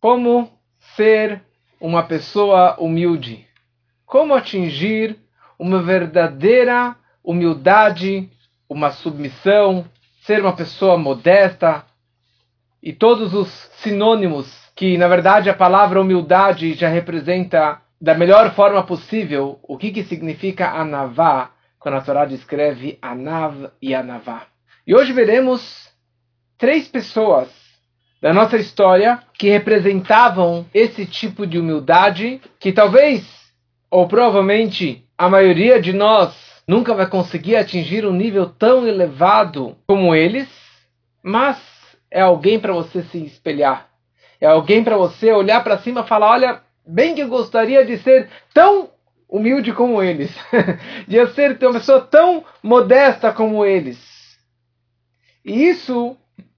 Como ser uma pessoa humilde? Como atingir uma verdadeira humildade, uma submissão, ser uma pessoa modesta e todos os sinônimos que, na verdade, a palavra humildade já representa da melhor forma possível o que, que significa anavá, quando a Torá descreve anav e anavá. E hoje veremos três pessoas da nossa história que representavam esse tipo de humildade que talvez, ou provavelmente, a maioria de nós nunca vai conseguir atingir um nível tão elevado como eles, mas é alguém para você se espelhar. É alguém para você olhar para cima e falar: olha, bem que eu gostaria de ser tão humilde como eles, de ser uma pessoa tão modesta como eles. E isso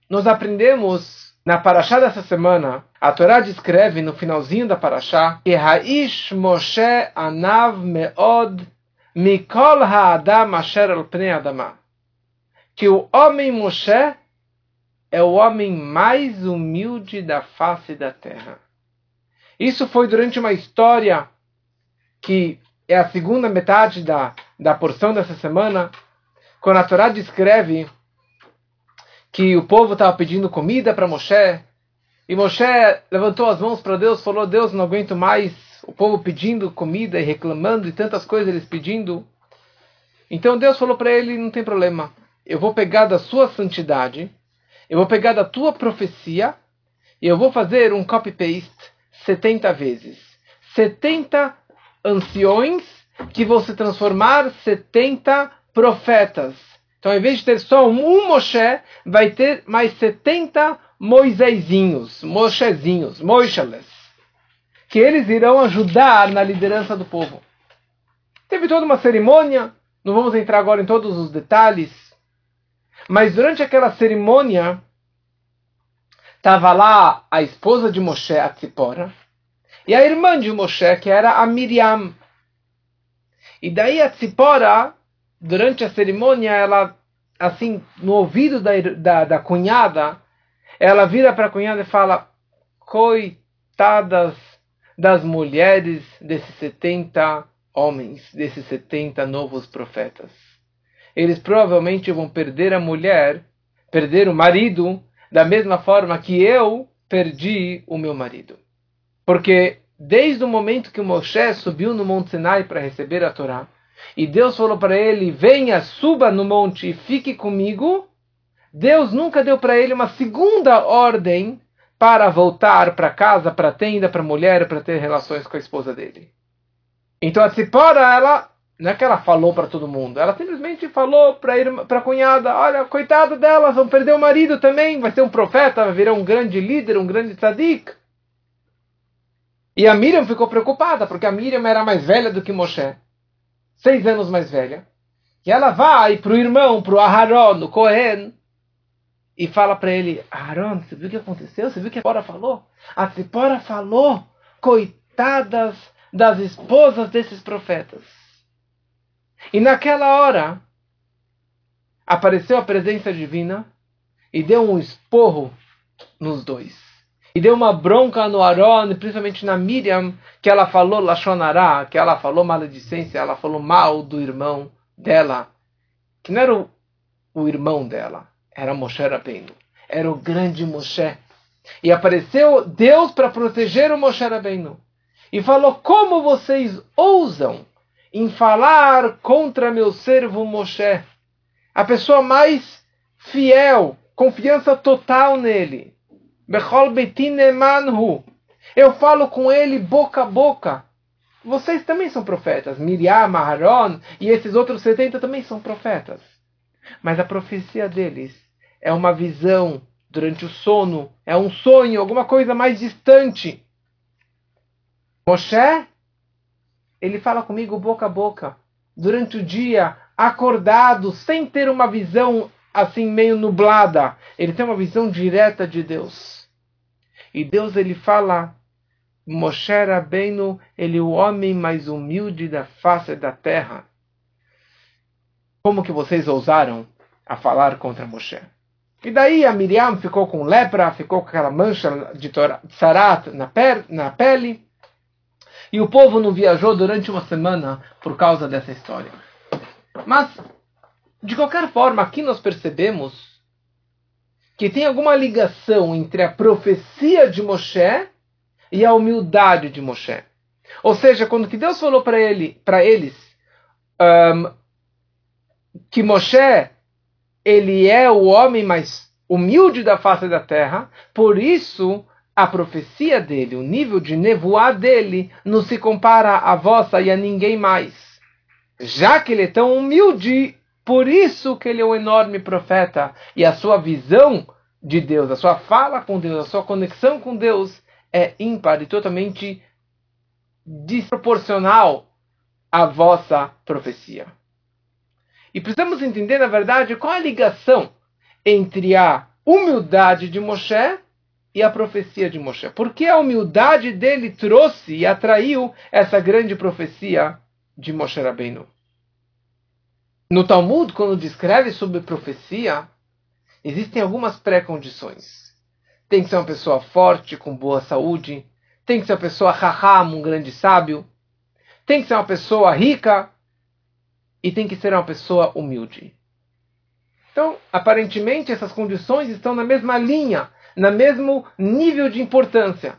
nós aprendemos na Paraxá dessa semana. A Torá descreve no finalzinho da Paraxá que Haish Moshe Anav Meod Mikol Ha'adam Asher Al Pnei Adama. Que o homem Moshe é o homem mais humilde da face da terra. Isso foi durante uma história que é a segunda metade da, da porção dessa semana, quando a Torá descreve que o povo estava pedindo comida para Moshe, e Moshe levantou as mãos para Deus, falou: Deus, não aguento mais o povo pedindo comida e reclamando e tantas coisas eles pedindo. Então Deus falou para ele: não tem problema, eu vou pegar da sua santidade eu vou pegar da tua profecia e eu vou fazer um copy-paste 70 vezes. 70 anciões que vão se transformar 70 profetas. Então, ao invés de ter só um Moshe, vai ter mais 70 Moisésinhos, Moshezinhos, Moisheles, que eles irão ajudar na liderança do povo. Teve toda uma cerimônia, não vamos entrar agora em todos os detalhes, mas durante aquela cerimônia, estava lá a esposa de Moshe, a Tzipora, e a irmã de Moshe, que era a Miriam. E daí a Tzipora, durante a cerimônia, ela, assim, no ouvido da, da, da cunhada, ela vira para a cunhada e fala: Coitadas das mulheres desses 70 homens, desses 70 novos profetas eles provavelmente vão perder a mulher, perder o marido, da mesma forma que eu perdi o meu marido. Porque desde o momento que Moshe subiu no Monte Sinai para receber a Torá, e Deus falou para ele: Venha, suba no monte e fique comigo. Deus nunca deu para ele uma segunda ordem para voltar para casa, para a tenda, para a mulher, para ter relações com a esposa dele. Então a Tzipora, ela não é que ela falou para todo mundo, ela simplesmente falou para a cunhada: olha, coitada delas, vão perder o marido também, vai ser um profeta, vai virar um grande líder, um grande tzadik. E a Miriam ficou preocupada, porque a Miriam era mais velha do que Moshe, seis anos mais velha. E ela vai para o irmão, para o Aharon, o Cohen, e fala para ele: Aharon, você viu o que aconteceu? Você viu o que a Tzipora falou? A Tzipora falou: coitadas das esposas desses profetas. E naquela hora apareceu a presença divina e deu um esporro nos dois. E deu uma bronca no Aaron, principalmente na Miriam, que ela falou Lachonará, que ela falou maledicência, ela falou mal do irmão dela, que não era o, o irmão dela, era Moshe Rabbeinu. Era o grande Moshe. E apareceu Deus para proteger o Moshe Rabbeinu. E falou, como vocês ousam em falar contra meu servo Moshe, a pessoa mais fiel, confiança total nele. Bechol manhu. Eu falo com ele boca a boca. Vocês também são profetas. Miriam, Aharon e esses outros 70 também são profetas. Mas a profecia deles é uma visão durante o sono, é um sonho, alguma coisa mais distante. Moshe ele fala comigo boca a boca, durante o dia, acordado, sem ter uma visão assim meio nublada. Ele tem uma visão direta de Deus. E Deus ele fala, Moshe Rabbeinu, ele é o homem mais humilde da face da terra. Como que vocês ousaram a falar contra Moshe? E daí a Miriam ficou com lepra, ficou com aquela mancha de sarat na, na pele. E o povo não viajou durante uma semana por causa dessa história. Mas, de qualquer forma, aqui nós percebemos que tem alguma ligação entre a profecia de Moshe e a humildade de Moshe. Ou seja, quando que Deus falou para ele, para eles, um, que Moshe ele é o homem mais humilde da face da terra, por isso a profecia dele, o nível de nevoar dele, não se compara a vossa e a ninguém mais. Já que ele é tão humilde, por isso que ele é um enorme profeta e a sua visão de Deus, a sua fala com Deus, a sua conexão com Deus é ímpar e totalmente desproporcional à vossa profecia. E precisamos entender, na verdade, qual a ligação entre a humildade de Moshe e a profecia de Moshe. Por que a humildade dele trouxe e atraiu essa grande profecia de Moshe Rabbeinu? No Talmud, quando descreve sobre profecia, existem algumas pré-condições. Tem que ser uma pessoa forte, com boa saúde. Tem que ser uma pessoa raham, um grande sábio. Tem que ser uma pessoa rica. E tem que ser uma pessoa humilde. Então, aparentemente, essas condições estão na mesma linha, no mesmo nível de importância.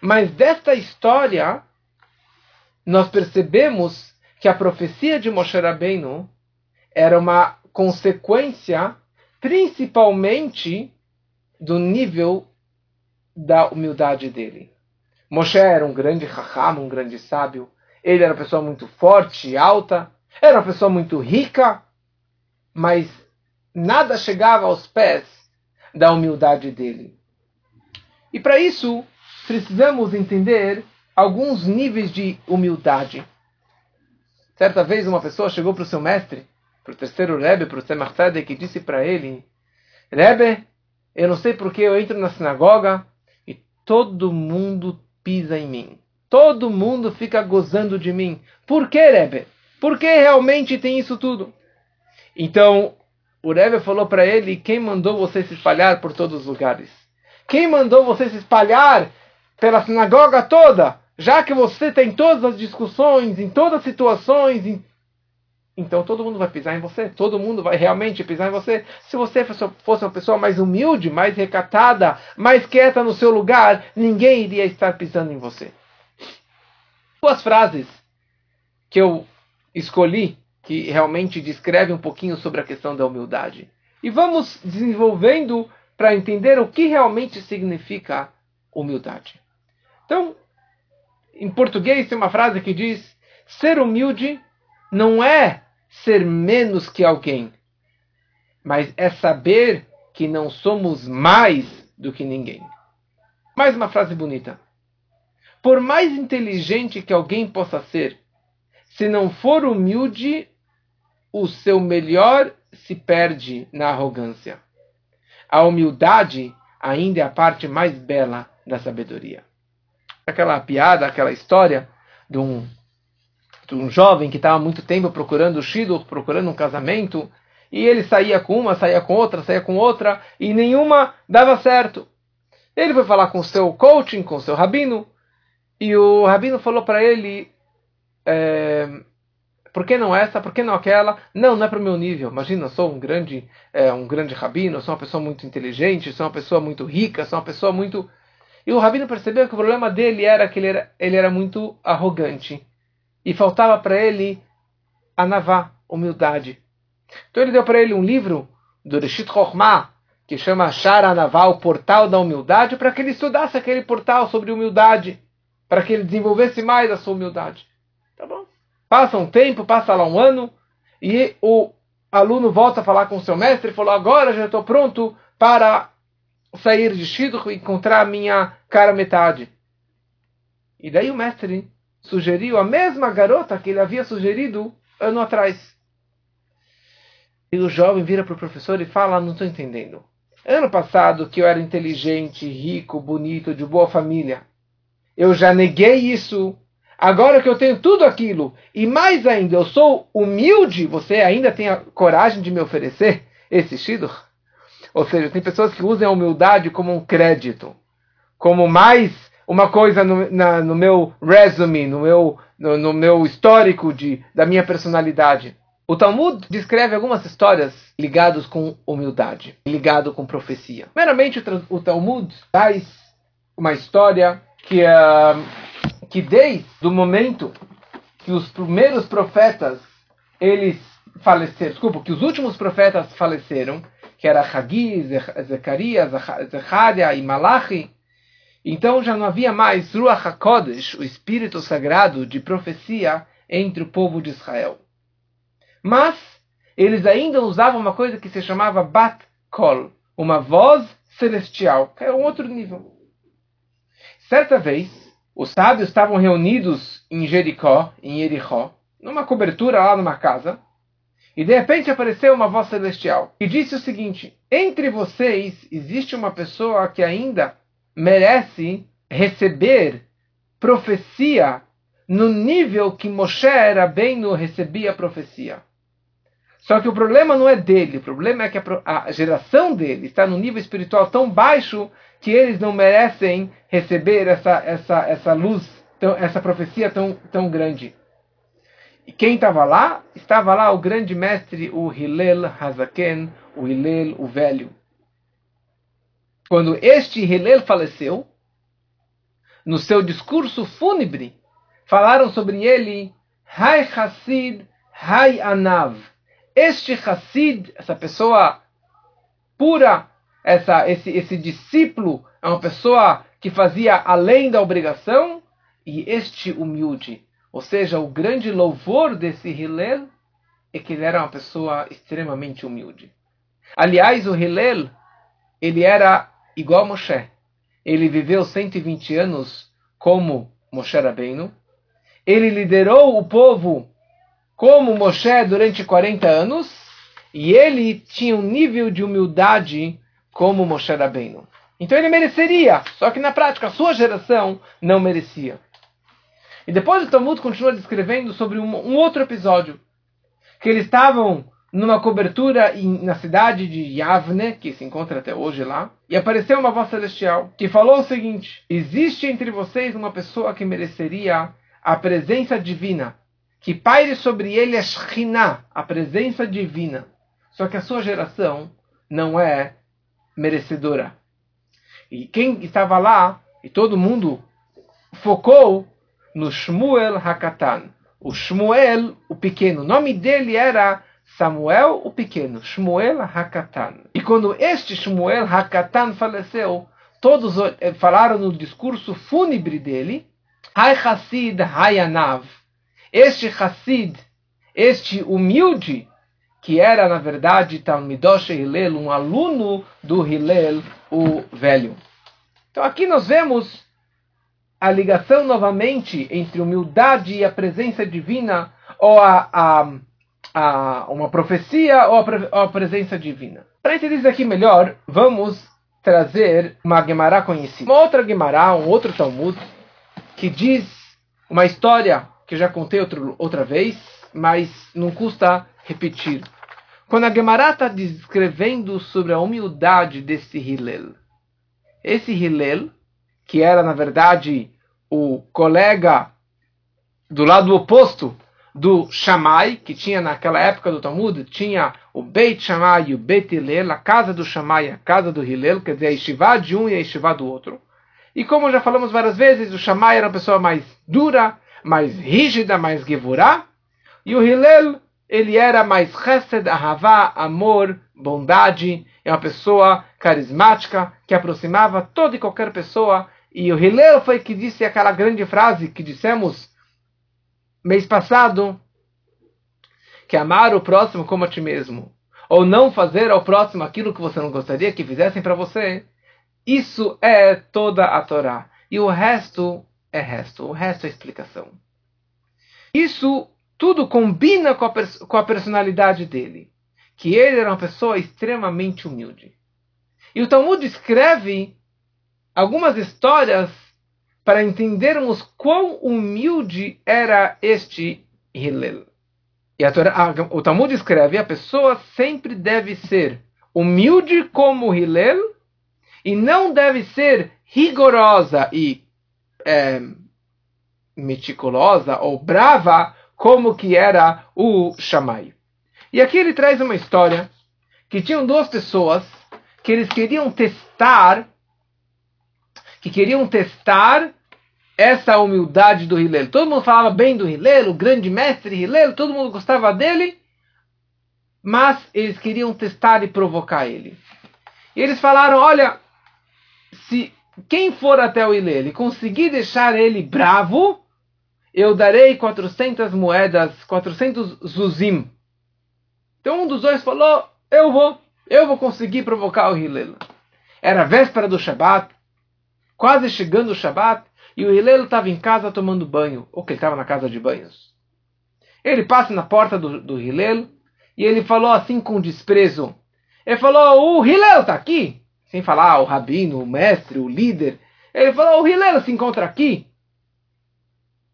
Mas desta história, nós percebemos que a profecia de Moshe Rabbeinu era uma consequência principalmente do nível da humildade dele. Moshe era um grande raham, um grande sábio. Ele era uma pessoa muito forte, alta. Era uma pessoa muito rica. Mas nada chegava aos pés da humildade dele. E para isso, precisamos entender alguns níveis de humildade. Certa vez, uma pessoa chegou para o seu mestre para o terceiro Rebbe, para o Tzemach Tzedek, e disse para ele, Rebbe, eu não sei porque eu entro na sinagoga e todo mundo pisa em mim. Todo mundo fica gozando de mim. Por que, Rebbe? Por que realmente tem isso tudo? Então, o Rebbe falou para ele, quem mandou você se espalhar por todos os lugares? Quem mandou você se espalhar pela sinagoga toda? Já que você tem todas as discussões, em todas as situações, em então todo mundo vai pisar em você, todo mundo vai realmente pisar em você. Se você fosse uma pessoa mais humilde, mais recatada, mais quieta no seu lugar, ninguém iria estar pisando em você. Duas frases que eu escolhi que realmente descrevem um pouquinho sobre a questão da humildade. E vamos desenvolvendo para entender o que realmente significa humildade. Então, em português tem uma frase que diz: ser humilde não é ser menos que alguém, mas é saber que não somos mais do que ninguém. Mais uma frase bonita. Por mais inteligente que alguém possa ser, se não for humilde, o seu melhor se perde na arrogância. A humildade ainda é a parte mais bela da sabedoria. Aquela piada, aquela história de um um jovem que estava muito tempo procurando o Shidur, procurando um casamento, e ele saía com uma, saía com outra, saía com outra, e nenhuma dava certo. Ele foi falar com o seu coaching, com o seu rabino, e o rabino falou para ele: é, por que não essa, por que não aquela? Não, não é para o meu nível. Imagina, eu sou um grande, é, um grande rabino, sou uma pessoa muito inteligente, sou uma pessoa muito rica, sou uma pessoa muito. E o rabino percebeu que o problema dele era que ele era, ele era muito arrogante e faltava para ele a navá, humildade. Então ele deu para ele um livro do Rishit Chokhmah, que chama Shara Navá, o portal da humildade, para que ele estudasse aquele portal sobre humildade, para que ele desenvolvesse mais a sua humildade. Tá bom? Passa um tempo, passa lá um ano, e o aluno volta a falar com o seu mestre e falou: Agora já estou pronto para sair de Shidduch e encontrar a minha cara metade. E daí o mestre sugeriu a mesma garota que ele havia sugerido ano atrás. E o jovem vira para o professor e fala: Não estou entendendo. Ano passado, que eu era inteligente, rico, bonito, de boa família, eu já neguei isso. Agora que eu tenho tudo aquilo, e mais ainda, eu sou humilde, você ainda tem a coragem de me oferecer esse shidduch? Ou seja, tem pessoas que usam a humildade como um crédito, como mais uma coisa no, na, no meu resume, no meu, no, no meu histórico de, da minha personalidade. O Talmud descreve algumas histórias ligadas com humildade, ligado com profecia. Primeiramente, o, o Talmud traz uma história que, uh, que desde o momento que os primeiros profetas eles faleceram, desculpa, que os últimos profetas faleceram, que era Hagi, Zacarias, Zecharia e Malachi, então já não havia mais Ruach HaKodesh, o Espírito Sagrado de profecia entre o povo de Israel. Mas eles ainda usavam uma coisa que se chamava Bat Kol, uma voz celestial, que é um outro nível. Certa vez, os sábios estavam reunidos em Jericó, em Jericó, numa cobertura lá numa casa, e de repente apareceu uma voz celestial e disse o seguinte: Entre vocês existe uma pessoa que ainda merece receber profecia no nível que Moshe era bem no recebia profecia. Só que o problema não é dele, o problema é que a, geração dele está num nível espiritual tão baixo que eles não merecem receber essa, essa, essa luz, essa profecia tão, tão grande. E quem estava lá? Estava lá o grande mestre, o Hillel Hazaken, o Hillel, o velho. Quando este Hillel faleceu, no seu discurso fúnebre, falaram sobre ele, Hai Hassid, Hai Anav. Este Hassid, essa pessoa pura, essa, esse, esse discípulo, é uma pessoa que fazia além da obrigação, e este humilde. Ou seja, o grande louvor desse Hillel é que ele era uma pessoa extremamente humilde. Aliás, o Hillel, ele era igual a Moshe. Ele viveu 120 anos como Moshe Rabbeinu. Ele liderou o povo como Moshe durante 40 anos. E ele tinha um nível de humildade como Moshe Rabbeinu. Então ele mereceria, só que na prática a sua geração não merecia. E depois o Talmud continua descrevendo sobre um, um outro episódio, que eles estavam numa cobertura em, na cidade de Yavne, que se encontra até hoje lá, e apareceu uma voz celestial que falou o seguinte: Existe entre vocês uma pessoa que mereceria a presença divina, que paire sobre ele a Shekhinah, a presença divina. Só que a sua geração não é merecedora. E quem estava lá, e todo mundo focou no Shmuel Hakatan. O Shmuel, o pequeno, o nome dele era Samuel, o pequeno, Shmuel Hakatan. E quando este Shmuel Hakatan faleceu, todos eh, falaram no discurso fúnebre dele, Hai Hassid Hayanav. Este Hassid, este humilde, que era na verdade Talmidosh Hillel, um aluno do Hillel, o velho. Então aqui nós vemos a ligação novamente entre humildade e a presença divina, ou a, a, a uma profecia ou a, ou a presença divina. Para entender isso aqui melhor, vamos trazer uma Gemara conhecida. Uma outra Gemara, um outro Talmud, que diz uma história que já contei outro, outra vez, mas não custa repetir. Quando a Gemara está descrevendo sobre a humildade desse Hillel, esse Hillel, que era na verdade o colega do lado oposto do Shammai, que tinha naquela época do Talmud, tinha o Beit Shammai e o Beit Hillel, a casa do Shammai e a casa do Hillel, quer dizer, a Yeshiva de um e a Yeshiva do outro. E como já falamos várias vezes, o Shammai era uma pessoa mais dura, mais rígida, mais gevurá, e o Hillel, ele era mais chesed, ahavá, amor, bondade, é uma pessoa carismática, que aproximava toda e qualquer pessoa, e o Hillel foi que disse aquela grande frase que dissemos mês passado, que amar o próximo como a ti mesmo, ou não fazer ao próximo aquilo que você não gostaria que fizessem para você, isso é toda a Torá. E o resto é resto, o resto é explicação. Isso tudo combina com a, com a personalidade dele, que ele era uma pessoa extremamente humilde. E o Talmud escreve algumas histórias para entendermos quão humilde era este Hillel. E a Torá, a, o Talmud escreve: a pessoa sempre deve ser humilde como Hillel e não deve ser rigorosa e é, meticulosa ou brava como que era o Shammai. E aqui ele traz uma história que tinham duas pessoas que eles queriam testar que queriam testar essa humildade do Hillel. Todo mundo falava bem do Hillel, o grande mestre Hillel, todo mundo gostava dele, mas eles queriam testar e provocar ele. E eles falaram: olha, se quem for até o Hillel e conseguir deixar ele bravo, eu darei 400 moedas, 400 zuzim. Então um dos dois falou: eu vou, eu vou conseguir provocar o Hillel. Era véspera do Shabat, quase chegando o Shabat, e o Hillel estava em casa tomando banho, ou que ele estava na casa de banhos. Ele passa na porta do, do Hillel e ele falou assim com desprezo. Ele falou: O Hillel está aqui. Sem falar o rabino, o mestre, o líder. Ele falou: O Hillel se encontra aqui.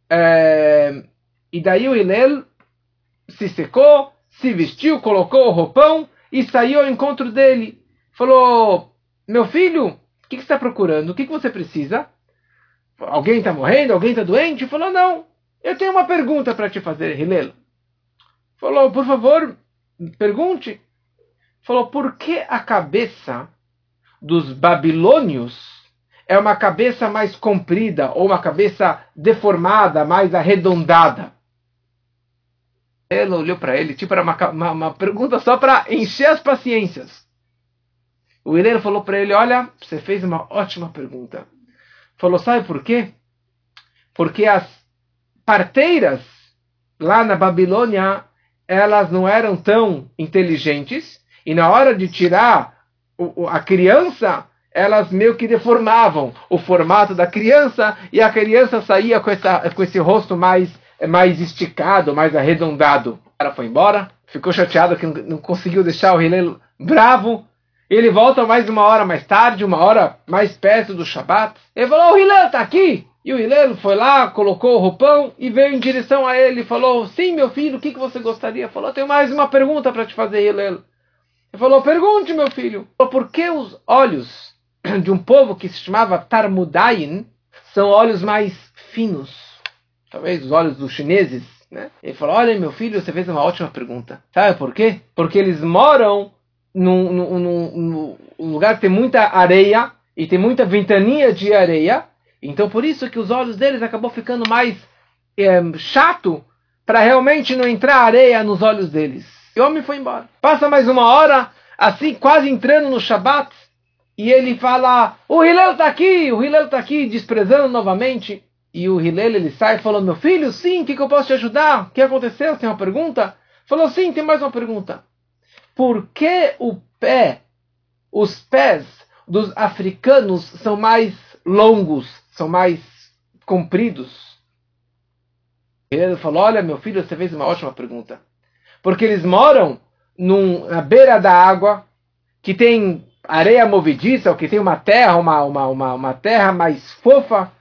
É... E daí o Hillel se secou, se vestiu, colocou o roupão e saiu ao encontro dele. Falou: Meu filho, o que, você está procurando? O que, você precisa? alguém está morrendo, alguém está doente? Falou, não, eu tenho uma pergunta para te fazer, Hillel. Falou, por favor, pergunte. Falou, por que a cabeça dos babilônios é uma cabeça mais comprida ou uma cabeça deformada, mais arredondada? Ela olhou para ele, tipo, era uma, uma, uma pergunta só para encher as paciências. O Hillel falou para ele: Olha, você fez uma ótima pergunta. Falou, sabe por quê? Porque as parteiras lá na Babilônia, elas não eram tão inteligentes, e na hora de tirar a criança, elas meio que deformavam o formato da criança, e a criança saía com, essa, com esse rosto mais, mais esticado, mais arredondado. O cara foi embora, ficou chateado que não conseguiu deixar o Hillel bravo, ele volta mais uma hora mais tarde, uma hora mais perto do Shabat. Ele falou: O Hillel está aqui. E o Hillel foi lá, colocou o roupão e veio em direção a ele. Falou: Sim, meu filho, o que, que você gostaria? Falou: Tenho mais uma pergunta para te fazer, Hillel. Ele falou: Pergunte, meu filho. Por que os olhos de um povo que se chamava Tarmudain são olhos mais finos? Talvez os olhos dos chineses. Né? Ele falou: Olha, meu filho, você fez uma ótima pergunta. Sabe por quê? Porque eles moram num, num, num, lugar que tem muita areia e tem muita ventania de areia. Então por isso que os olhos deles acabou ficando mais é, chato para realmente não entrar areia nos olhos deles. E o homem foi embora. Passa mais uma hora, assim, quase entrando no Shabat, e ele fala: O Hillel está aqui, o Hillel está aqui, desprezando novamente. E o Hillel ele sai e falou: Meu filho, sim, o que, que eu posso te ajudar? O que aconteceu? Tem uma pergunta? Falou: Sim, tem mais uma pergunta por que o pé, os pés dos africanos são mais longos, são mais compridos? Ele falou: Olha, meu filho, você fez uma ótima pergunta. Porque eles moram num, na beira da água, que tem areia movediça, ou que tem uma terra, uma, uma, uma, uma terra mais fofa,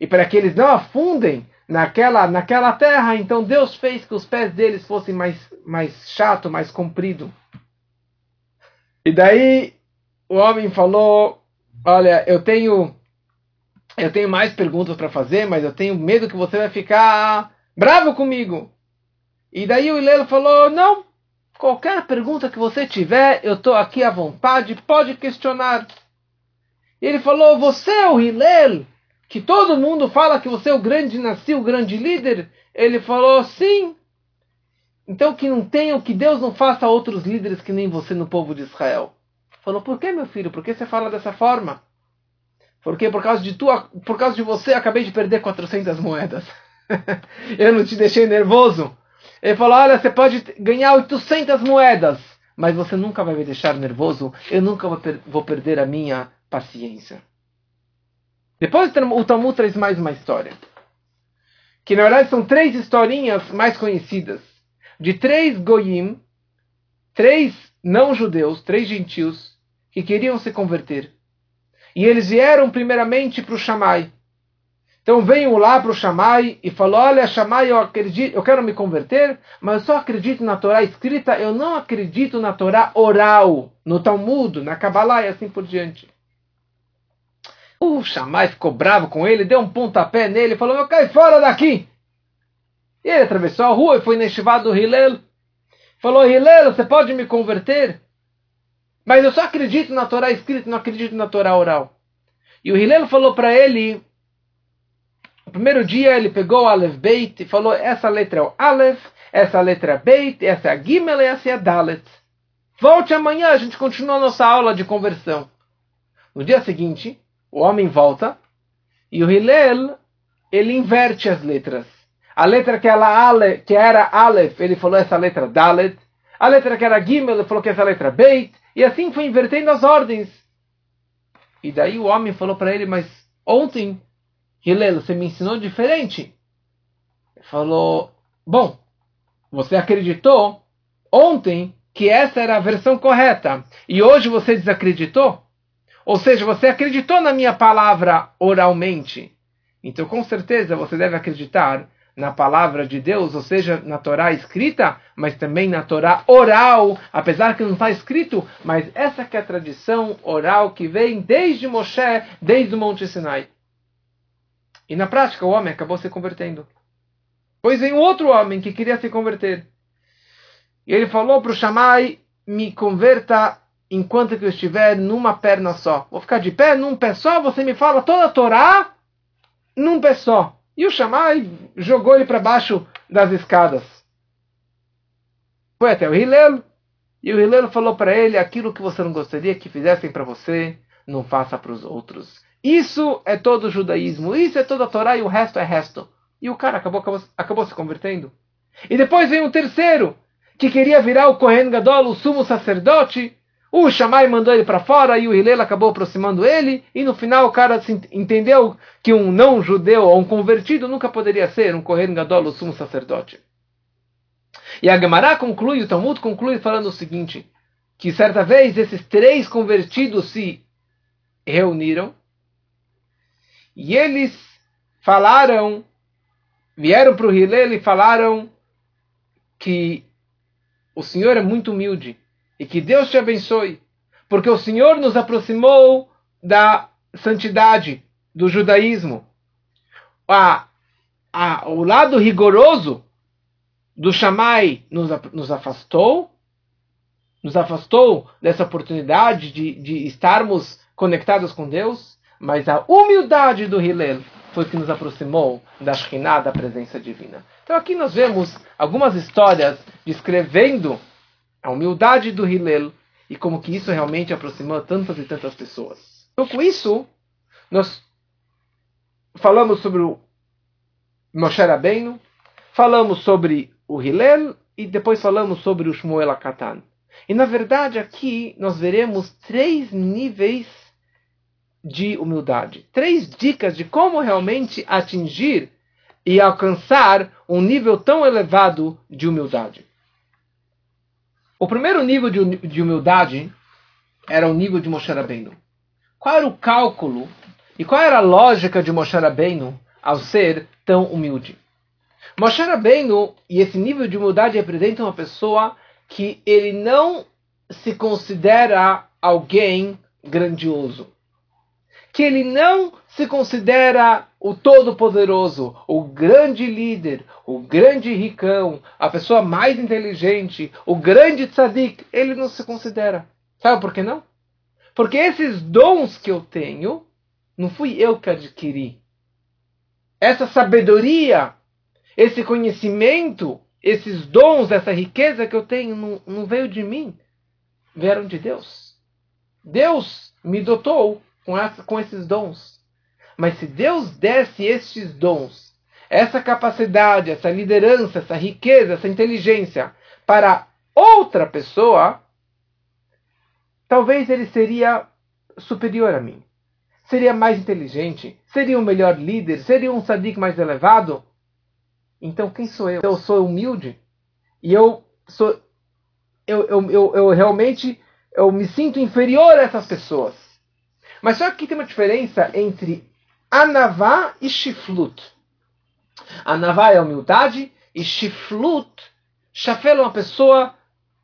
e para que eles não afundem naquela, naquela terra, então Deus fez que os pés deles fossem mais, mais chato, mais comprido. E daí o homem falou: Olha, eu tenho eu tenho mais perguntas para fazer, mas eu tenho medo que você vai ficar bravo comigo. E daí o Hillel falou: Não, qualquer pergunta que você tiver, eu estou aqui à vontade, pode questionar. E ele falou: Você é o Hillel? Que todo mundo fala que você é o grande nasci, o grande líder? Ele falou: Sim. Então que não tenham, que Deus não faça outros líderes que nem você no povo de Israel. Falou, por que meu filho? Por que você fala dessa forma? Porque por causa de tua, por causa de você acabei de perder 400 moedas. eu não te deixei nervoso. Ele falou, olha, você pode ganhar 800 moedas, mas você nunca vai me deixar nervoso. Eu nunca vou, per vou perder a minha paciência. Depois o Talmud traz mais uma história. Que na verdade são três historinhas mais conhecidas de três goyim, três não-judeus, três gentios, que queriam se converter. E eles vieram primeiramente para o Shammai. Então veio lá para o Shammai e falou: Olha, Shammai, eu acredito, eu quero me converter, mas eu só acredito na Torá escrita, eu não acredito na Torá oral, no Talmud, na Kabbalah e assim por diante. O Shammai ficou bravo com ele, deu um pontapé nele e falou: Eu cai fora daqui! E ele atravessou a rua e foi nestivado do Hillel. Falou: Hillel, você pode me converter? Mas eu só acredito na Torá escrita, não acredito na Torá oral. E o Hillel falou para ele no primeiro dia ele pegou o Aleph Beit e falou: essa letra é o Aleph, essa letra é Beit, essa é a Gimel e essa é a Dalet. Volte amanhã, a gente continua a nossa aula de conversão. No dia seguinte, o homem volta e o Hillel ele inverte as letras. A letra que, ela, Ale, que era Aleph, ele falou essa letra Dalet. A letra que era Gimel, ele falou que essa letra Beit. E assim foi invertendo as ordens. E daí o homem falou para ele, mas ontem Hillel, você me ensinou diferente. Ele falou, bom, você acreditou ontem que essa era a versão correta e hoje você desacreditou? Ou seja, você acreditou na minha palavra oralmente. Então, com certeza, você deve acreditar na palavra de Deus, ou seja, na Torá escrita, mas também na Torá oral, apesar que não está escrito, mas essa que é a tradição oral que vem desde Moshe, desde o Monte Sinai. E na prática o homem acabou se convertendo. Pois vem outro homem que queria se converter. E ele falou para o Shammai, me converta enquanto que eu estiver numa perna só. Vou ficar de pé num pé só, você me fala toda a Torá num pé só. E o Shammai jogou ele para baixo das escadas. Foi até o Hillel, e o Hillel falou para ele, aquilo que você não gostaria que fizessem para você, não faça para os outros. Isso é todo o judaísmo, isso é toda a Torá e o resto é resto. E o cara acabou, acabou, acabou se convertendo. E depois vem um terceiro, que queria virar o Kohen Gadol, o sumo sacerdote. O Shammai mandou ele para fora e o Hillel acabou aproximando ele. E no final o cara entendeu que um não-judeu ou um convertido nunca poderia ser um Kohen Gadol, o sumo sacerdote. E a Gemara conclui, o Talmud conclui falando o seguinte, que certa vez esses três convertidos se reuniram e eles falaram, vieram para o Hillel e falaram que o Senhor é muito humilde e que Deus te abençoe, porque o Senhor nos aproximou da santidade do judaísmo. A, a, o lado rigoroso do Shammai nos, nos afastou, nos afastou dessa oportunidade de, de estarmos conectados com Deus, mas a humildade do Hillel foi que nos aproximou da Shekhinah, da presença divina. Então aqui nós vemos algumas histórias descrevendo a humildade do Hillel e como que isso realmente aproximou tantas e tantas pessoas. Então com isso, nós falamos sobre o Moshe Rabbeinu, falamos sobre o Hillel e depois falamos sobre o Shmuel Akatan. E na verdade aqui nós veremos três níveis de humildade. Três dicas de como realmente atingir e alcançar um nível tão elevado de humildade. O primeiro nível de humildade era o nível de Moshe Rabbeinu. Qual era o cálculo e qual era a lógica de Moshe Rabbeinu ao ser tão humilde? Moshe Rabbeinu e esse nível de humildade representa uma pessoa que ele não se considera alguém grandioso que ele não se considera o todo-poderoso, o grande líder, o grande ricão, a pessoa mais inteligente, o grande tzadik, ele não se considera. Sabe por que não? Porque esses dons que eu tenho, não fui eu que adquiri. Essa sabedoria, esse conhecimento, esses dons, essa riqueza que eu tenho, não, não veio de mim, vieram de Deus. Deus me dotou com, essa, com esses dons. Mas se Deus desse estes dons, essa capacidade, essa liderança, essa riqueza, essa inteligência para outra pessoa, talvez ele seria superior a mim. Seria mais inteligente, seria um melhor líder, seria um sadiq mais elevado. Então quem sou eu? Eu sou humilde e eu sou eu, eu, eu, eu realmente eu me sinto inferior a essas pessoas. Mas só que tem uma diferença entre Anavá e Shiflut. Anavá é humildade e Shiflut, Shafel é uma pessoa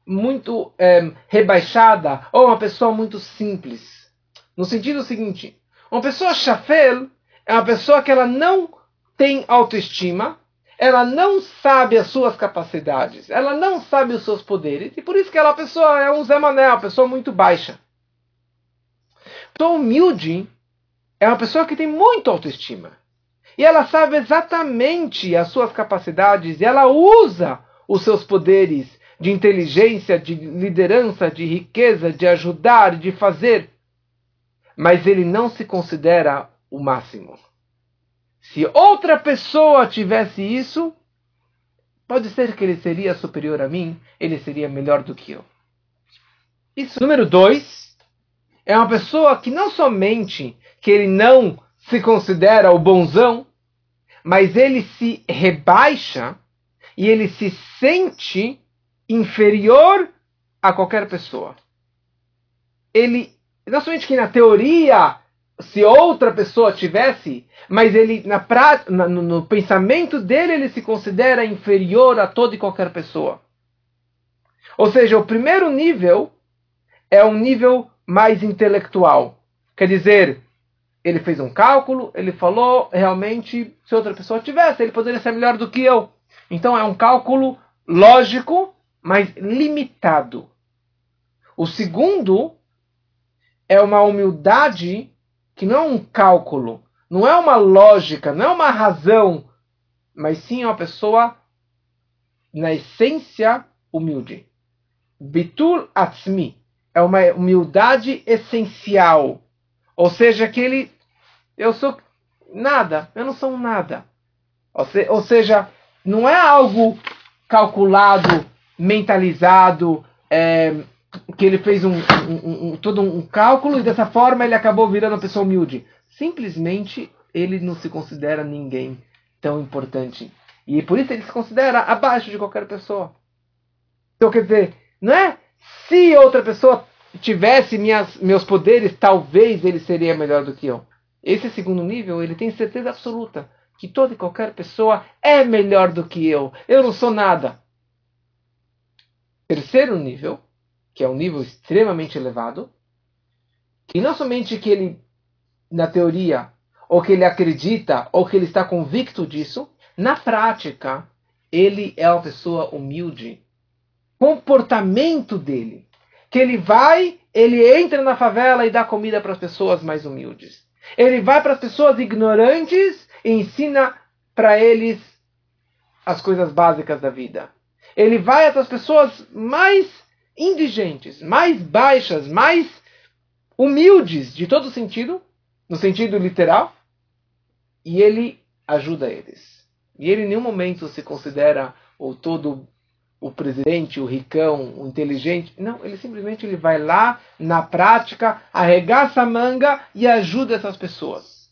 muito é, rebaixada ou uma pessoa muito simples. No sentido seguinte, uma pessoa Shafel é uma pessoa que ela não tem autoestima, ela não sabe as suas capacidades, ela não sabe os seus poderes, e por isso que ela pessoa é um Zé Mané, uma pessoa muito baixa. Então, humilde é uma pessoa que tem muita autoestima. E ela sabe exatamente as suas capacidades, e ela usa os seus poderes de inteligência, de liderança, de riqueza, de ajudar, de fazer. Mas ele não se considera o máximo. Se outra pessoa tivesse isso, pode ser que ele seria superior a mim, ele seria melhor do que eu. Isso. Número dois, é uma pessoa que não somente que ele não se considera o bonzão, mas ele se rebaixa e ele se sente inferior a qualquer pessoa. Ele, não somente que na teoria se outra pessoa tivesse, mas ele na prática, no, no pensamento dele ele se considera inferior a toda e qualquer pessoa. Ou seja, o primeiro nível é um nível mais intelectual. Quer dizer, ele fez um cálculo, ele falou realmente se outra pessoa tivesse, ele poderia ser melhor do que eu. Então é um cálculo lógico, mas limitado. O segundo é uma humildade que não é um cálculo, não é uma lógica, não é uma razão, mas sim é uma pessoa na essência humilde. Bitul Atzmi é uma humildade essencial. Ou seja, que ele, eu sou nada, eu não sou nada. Ou, se, ou seja, não é algo calculado, mentalizado, é, que ele fez um, um, um, todo um cálculo e dessa forma ele acabou virando uma pessoa humilde. Simplesmente ele não se considera ninguém tão importante. E por isso ele se considera abaixo de qualquer pessoa. Então quer dizer, não é se outra pessoa tivesse minhas, meus poderes, talvez ele seria melhor do que eu. Esse segundo nível, ele tem certeza absoluta que toda e qualquer pessoa é melhor do que eu. Eu não sou nada. Terceiro nível, que é um nível extremamente elevado, que não somente que ele, na teoria, ou que ele acredita, ou que ele está convicto disso, na prática, ele é uma pessoa humilde. Comportamento dele, que ele vai, ele entra na favela e dá comida para as pessoas mais humildes. Ele vai para as pessoas ignorantes e ensina para eles as coisas básicas da vida. Ele vai às pessoas mais indigentes, mais baixas, mais humildes de todo sentido, no sentido literal, e ele ajuda eles. E ele em nenhum momento se considera o todo o presidente, o ricão, o inteligente. Não, ele simplesmente ele vai lá na prática, arregaça a manga e ajuda essas pessoas.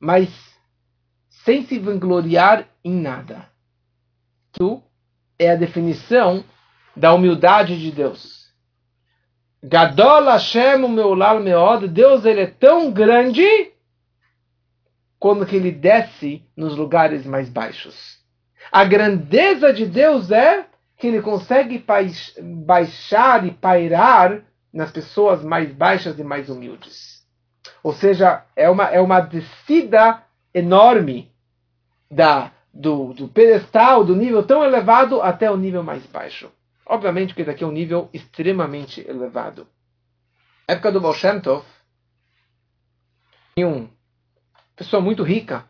Mas sem se vangloriar em nada. Tu é a definição da humildade de Deus. Gadol Hashem Meulal Meod, Deus ele é tão grande como que ele desce nos lugares mais baixos. A grandeza de Deus é que ele consegue baixar e pairar nas pessoas mais baixas e mais humildes. Ou seja, é uma, é uma descida enorme da, do, do pedestal, do nível tão elevado até o nível mais baixo. Obviamente que daqui é um nível extremamente elevado. Na época do Baal tinha uma pessoa muito rica,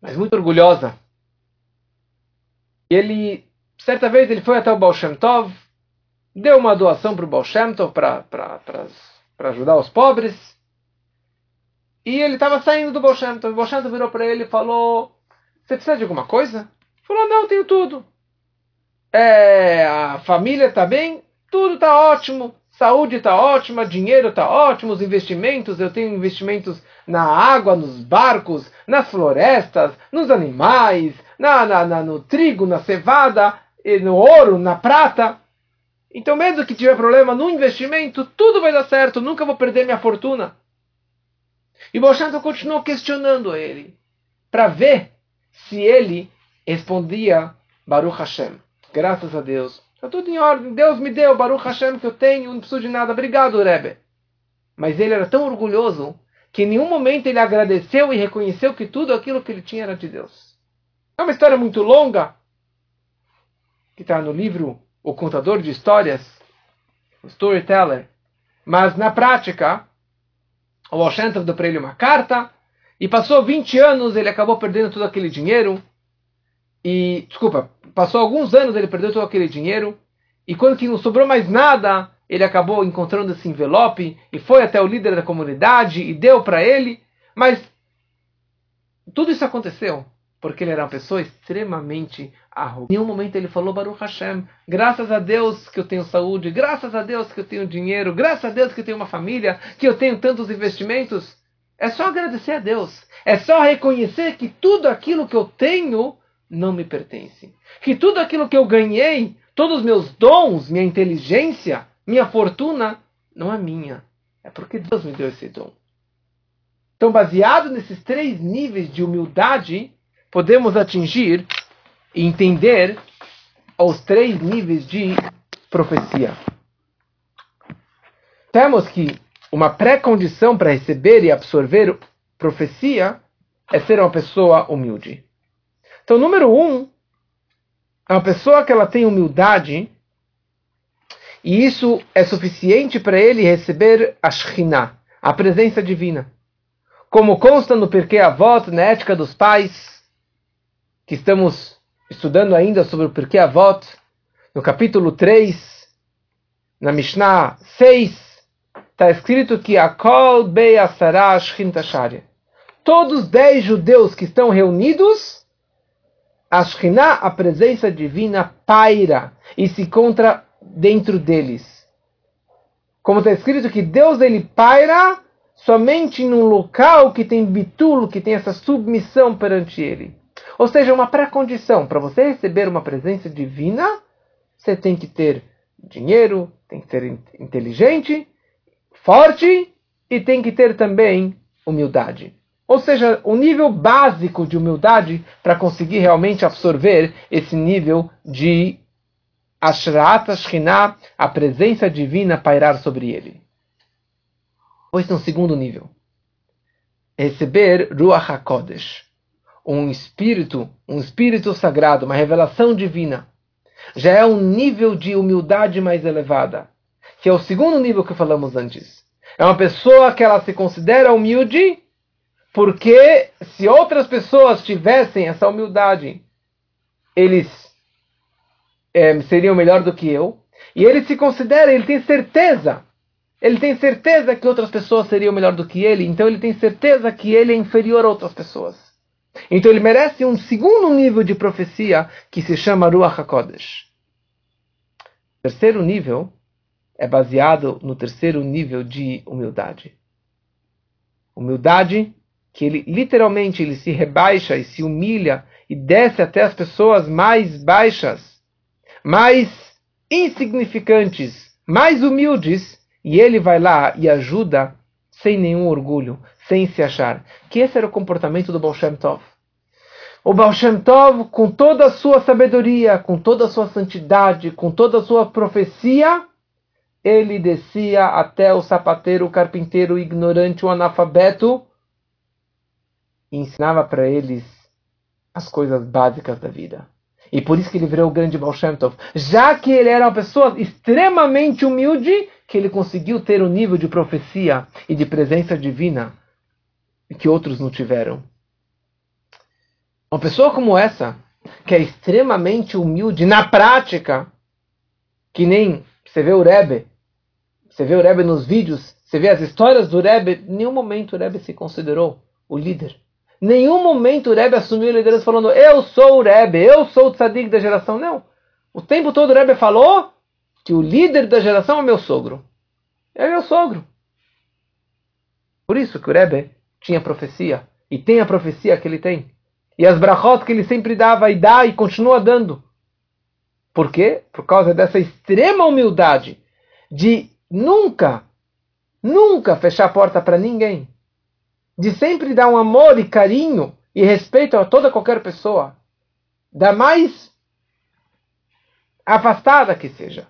mas muito orgulhosa. E ele, certa vez, ele foi até o Baal Shem Tov, deu uma doação para o Baal Shem Tov para ajudar os pobres. E ele estava saindo do Baal Shem Tov. O Baal Shem Tov virou para ele e falou: Você precisa de alguma coisa? Ele falou: Não, tenho tudo é, a família está bem, tudo está ótimo, saúde está ótima, dinheiro está ótimo, os investimentos, eu tenho investimentos na água, nos barcos, nas florestas, nos animais, na, na, na, no trigo, na cevada, no ouro, na prata. Então, mesmo que tiver problema no investimento, tudo vai dar certo, nunca vou perder minha fortuna. E Bolshanta continuou questionando ele, para ver se ele respondia Baruch Hashem. Graças a Deus. Está tudo em ordem. Deus me deu Baruch Hashem que eu tenho, não preciso de nada. Obrigado, Rebbe. Mas ele era tão orgulhoso que em nenhum momento ele agradeceu e reconheceu que tudo aquilo que ele tinha era de Deus. É uma história muito longa, que está no livro O Contador de Histórias, o Storyteller. Mas na prática, o Alshantov deu para ele uma carta e passou 20 anos, ele acabou perdendo todo aquele dinheiro. E, desculpa, passou alguns anos, ele perdeu todo aquele dinheiro. E quando que não sobrou mais nada, ele acabou encontrando esse envelope e foi até o líder da comunidade e deu para ele. Mas tudo isso aconteceu porque ele era uma pessoa extremamente arrogante. Em nenhum momento ele falou Baruch Hashem, graças a Deus que eu tenho saúde, graças a Deus que eu tenho dinheiro, graças a Deus que eu tenho uma família, que eu tenho tantos investimentos. É só agradecer a Deus. É só reconhecer que tudo aquilo que eu tenho não me pertence. Que tudo aquilo que eu ganhei, todos os meus dons, minha inteligência, minha fortuna, não é minha. É porque Deus me deu esse dom. Então, baseado nesses três níveis de humildade, podemos atingir e entender os três níveis de profecia. Temos que uma pré-condição para receber e absorver profecia é ser uma pessoa humilde. Então, número um, é uma pessoa que ela tem humildade e isso é suficiente para ele receber a Shekhinah, a presença divina. Como consta no Porquê Avot, na ética dos pais, que estamos estudando ainda sobre o Porquê Avot, no capítulo 3, na Mishnah 6, está escrito que a Kol Bei Asara Todos os dez judeus que estão reunidos a Shekhinah, a presença divina, paira e se encontra dentro deles. Como está escrito que Deus ele paira somente num local que tem bitulo, que tem essa submissão perante ele. Ou seja, uma pré-condição para você receber uma presença divina, você tem que ter dinheiro, tem que ser inteligente, forte e tem que ter também humildade. Ou seja, o nível básico de humildade para conseguir realmente absorver esse nível de Ashrat Shekhinah, a presença divina pairar sobre ele. Pois tem um segundo nível. Receber Ruach HaKodesh, um espírito, um espírito sagrado, uma revelação divina. Já é um nível de humildade mais elevada, que é o segundo nível que falamos antes. É uma pessoa que ela se considera humilde porque se outras pessoas tivessem essa humildade, eles é, seriam melhor do que eu. E ele se considera, ele tem certeza. Ele tem certeza que outras pessoas seriam melhor do que ele. Então ele tem certeza que ele é inferior a outras pessoas. Então ele merece um segundo nível de profecia que se chama Ruach HaKodesh. Terceiro nível é baseado no terceiro nível de humildade. Humildade que ele literalmente ele se rebaixa e se humilha e desce até as pessoas mais baixas, mais insignificantes, mais humildes, e ele vai lá e ajuda sem nenhum orgulho, sem se achar. Que esse era o comportamento do Baal Shem Tov. O Baal Shem Tov, com toda a sua sabedoria, com toda a sua santidade, com toda a sua profecia, ele descia até o sapateiro, o carpinteiro, o ignorante, o analfabeto, e ensinava para eles as coisas básicas da vida. E por isso que ele virou o grande Baal Shem Tov. Já que ele era uma pessoa extremamente humilde, que ele conseguiu ter um nível de profecia e de presença divina que outros não tiveram. Uma pessoa como essa, que é extremamente humilde na prática, que nem você vê o Rebbe, você vê o Rebbe nos vídeos, você vê as histórias do Rebbe, em nenhum momento o Rebbe se considerou o líder. Nenhum momento o Rebbe assumiu a liderança falando, eu sou o Rebbe, eu sou o tzadik da geração. Não. O tempo todo o Rebbe falou que o líder da geração é meu sogro. É meu sogro. Por isso que o Rebbe tinha profecia. E tem a profecia que ele tem. E as brachot que ele sempre dava e dá e continua dando. Por quê? Por causa dessa extrema humildade de nunca, nunca fechar a porta para ninguém de sempre dar um amor e carinho e respeito a toda qualquer pessoa, da mais afastada que seja.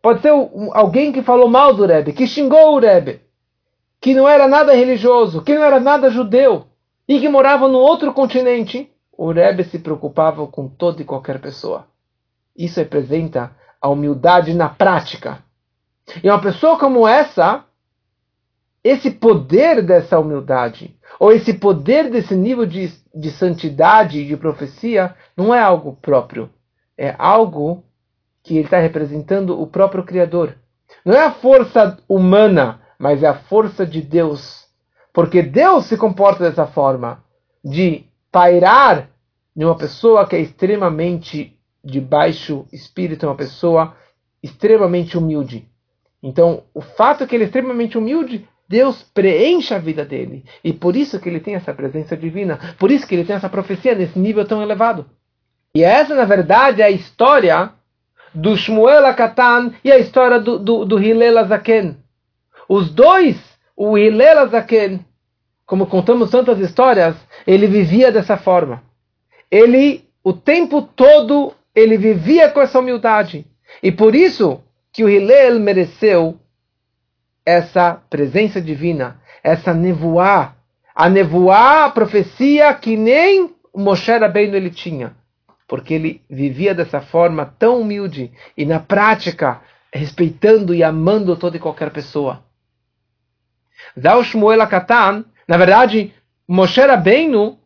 Pode ser alguém que falou mal do Rebbe, que xingou o Rebbe, que não era nada religioso, que não era nada judeu e que morava no outro continente. O Rebbe se preocupava com toda e qualquer pessoa. Isso representa a humildade na prática. E uma pessoa como essa, esse poder dessa humildade, ou esse poder desse nível de, de santidade e de profecia, não é algo próprio. É algo que ele está representando o próprio Criador. Não é a força humana, mas é a força de Deus. Porque Deus se comporta dessa forma, de pairar de uma pessoa que é extremamente de baixo espírito, uma pessoa extremamente humilde. Então, o fato é que ele é extremamente humilde, Deus preenche a vida dele. E por isso que ele tem essa presença divina. Por isso que ele tem essa profecia nesse nível tão elevado. E essa, na verdade, é a história do Shmuel Akatan e a história do, do, do Hillel Azaken. Os dois, o Hillel Azaken, como contamos tantas histórias, ele vivia dessa forma. Ele, o tempo todo, ele vivia com essa humildade. E por isso que o Hillel mereceu essa presença divina, essa nevoá, a nevoá, a profecia que nem Moshe Rabbeinu ele tinha porque ele vivia dessa forma tão humilde e na prática respeitando e amando toda e qualquer pessoa. Zal Shmuel Akatan, na verdade, Moshe Rabbeinu,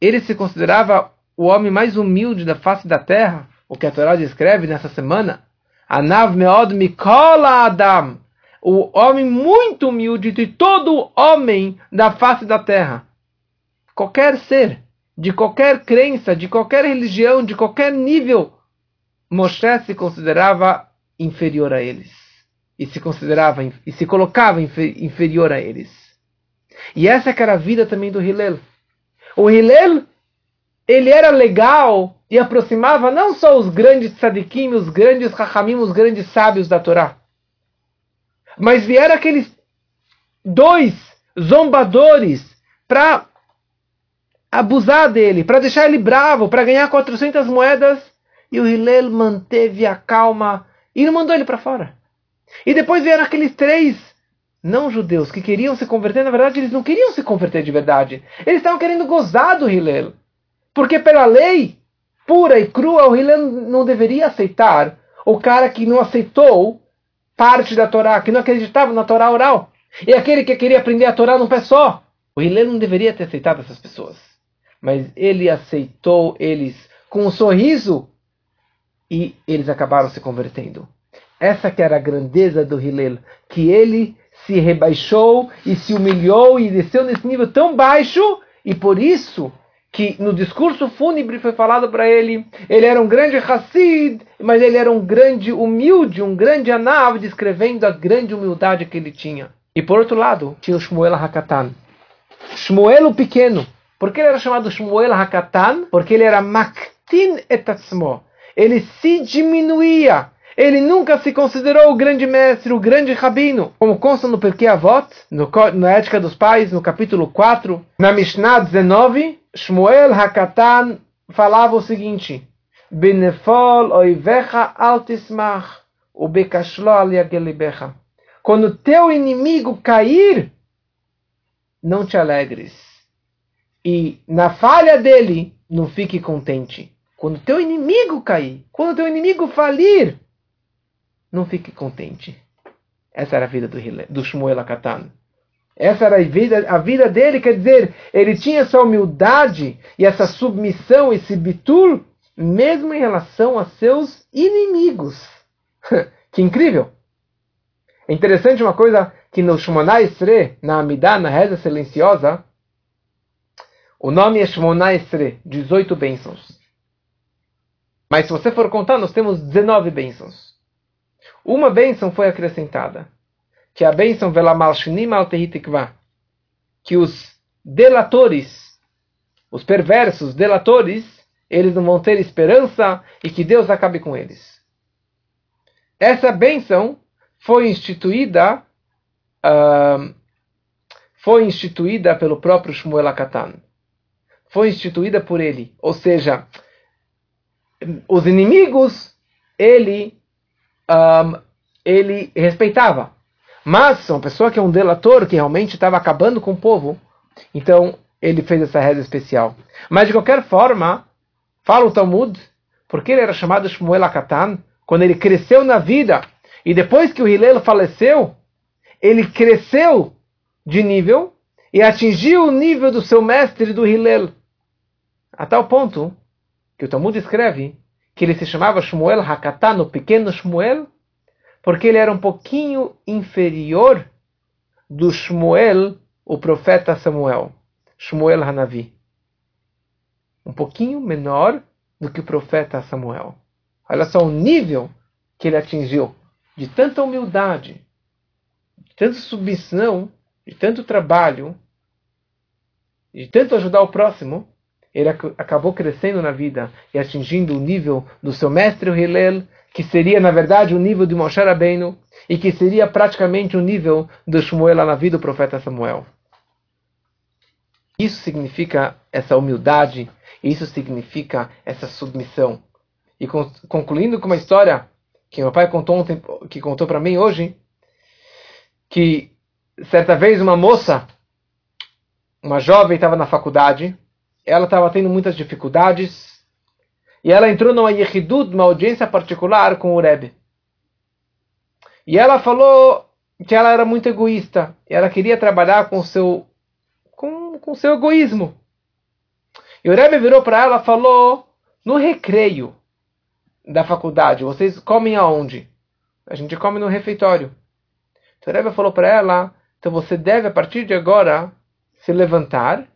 ele se considerava o homem mais humilde da face da terra, o que a Torá descreve nessa semana. Anav meod mikola Adam, o homem muito humilde de todo homem da face da terra. Qualquer ser de qualquer crença, de qualquer religião, de qualquer nível, Moshe se considerava inferior a eles. E se considerava e se colocava inferior a eles. E essa que era a vida também do Hillel. O Hillel, ele era legal e aproximava não só os grandes tzadikim, os grandes rachamim, os grandes sábios da Torá. Mas vieram aqueles dois zombadores para abusar dele, para deixar ele bravo, para ganhar 400 moedas. E o Hillel manteve a calma e não mandou ele para fora. E depois vieram aqueles três não judeus que queriam se converter. Na verdade, eles não queriam se converter de verdade. Eles estavam querendo gozar do Hillel. Porque pela lei pura e crua, o Hillel não deveria aceitar o cara que não aceitou parte da Torá, que não acreditava na Torá oral. E aquele que queria aprender a Torá num pé só. O Hillel não deveria ter aceitado essas pessoas mas ele aceitou eles com um sorriso e eles acabaram se convertendo. Essa que era a grandeza do Hillel, que ele se rebaixou e se humilhou e desceu nesse nível tão baixo e por isso que no discurso fúnebre foi falado para ele, ele era um grande Hassid, mas ele era um grande humilde, um grande Anav, descrevendo a grande humildade que ele tinha. E por outro lado, tinha o Shmuel Hakatan. Shmuel o pequeno, por que ele era chamado Shmuel Hakatan? Porque ele era Maktin etatzmo. Ele se diminuía. Ele nunca se considerou o grande mestre, o grande rabino. Como consta no Perkei Avot, no, na Ética dos Pais, no capítulo 4, na Mishnah 19, Shmuel Hakatan falava o seguinte: Benefol oivecha altismach, aliagelibecha. Quando teu inimigo cair, não te alegres e na falha dele, não fique contente. Quando teu inimigo cair, quando teu inimigo falir, não fique contente. Essa era a vida do, do Shmuel Akatan. Essa era a vida, a vida dele, quer dizer, ele tinha essa humildade e essa submissão, esse bitul, mesmo em relação a seus inimigos. que incrível! É interessante uma coisa que no Shmonah Esre, na Amidah, na reza silenciosa, o nome é Shmona Esre, 18 bênçãos. Mas se você for contar, nós temos 19 bênçãos. Uma bênção foi acrescentada, que é a bênção Velamal Shnim al que os delatores, os perversos delatores, eles não vão ter esperança e que Deus acabe com eles. Essa bênção foi instituída uh, foi instituída pelo próprio Shmuel Akatan. Foi instituída por ele. Ou seja, os inimigos, ele, um, ele respeitava. Mas uma pessoa que é um delator, que realmente estava acabando com o povo, então ele fez essa reza especial. Mas de qualquer forma, fala o Talmud, porque ele era chamado Shmuel Akatan, quando ele cresceu na vida, e depois que o Hillel faleceu, ele cresceu de nível e atingiu o nível do seu mestre do Hillel. A tal ponto que o Talmud escreve que ele se chamava Shmuel Hakatan, o pequeno Shmuel, porque ele era um pouquinho inferior do Shmuel, o profeta Samuel, Shmuel Hanavi. Um pouquinho menor do que o profeta Samuel. Olha só o nível que ele atingiu de tanta humildade, de tanta submissão, de tanto trabalho, de tanto ajudar o próximo, ele acabou crescendo na vida e atingindo o nível do seu mestre Hillel, que seria na verdade o nível de Moshe Rabbeinu e que seria praticamente o nível do Shmuel na vida do profeta Samuel. Isso significa essa humildade, isso significa essa submissão. E concluindo com uma história que meu pai contou ontem, que contou para mim hoje, que certa vez uma moça, uma jovem estava na faculdade ela estava tendo muitas dificuldades e ela entrou numa yehidut, uma audiência particular com o Rebbe. E ela falou que ela era muito egoísta e ela queria trabalhar com seu com, com seu egoísmo. E o Rebbe virou para ela e falou: no recreio da faculdade, vocês comem aonde? A gente come no refeitório. Então o Rebbe falou para ela: então você deve a partir de agora se levantar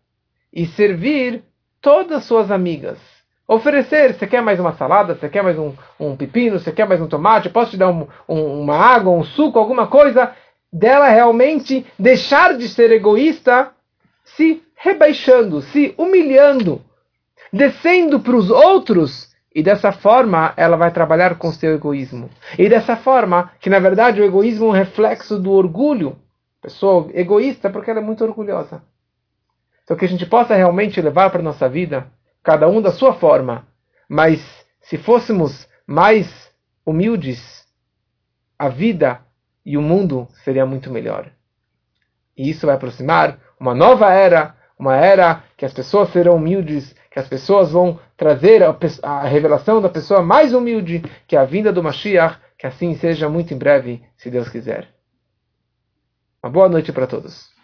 e servir todas as suas amigas. Oferecer, você quer mais uma salada, você quer mais um, um pepino, você quer mais um tomate, posso te dar um, um, uma água, um suco, alguma coisa, dela realmente deixar de ser egoísta, se rebaixando, se humilhando, descendo para os outros, e dessa forma ela vai trabalhar com seu egoísmo. E dessa forma, que na verdade o egoísmo é um reflexo do orgulho. Pessoa egoísta porque ela é muito orgulhosa. Então que a gente possa realmente levar para a nossa vida, cada um da sua forma, mas se fôssemos mais humildes, a vida e o mundo seria muito melhor. E isso vai aproximar uma nova era, uma era que as pessoas serão humildes, que as pessoas vão trazer a, a revelação da pessoa mais humilde, que é a vinda do Mashiach, que assim seja muito em breve, se Deus quiser. Uma boa noite para todos.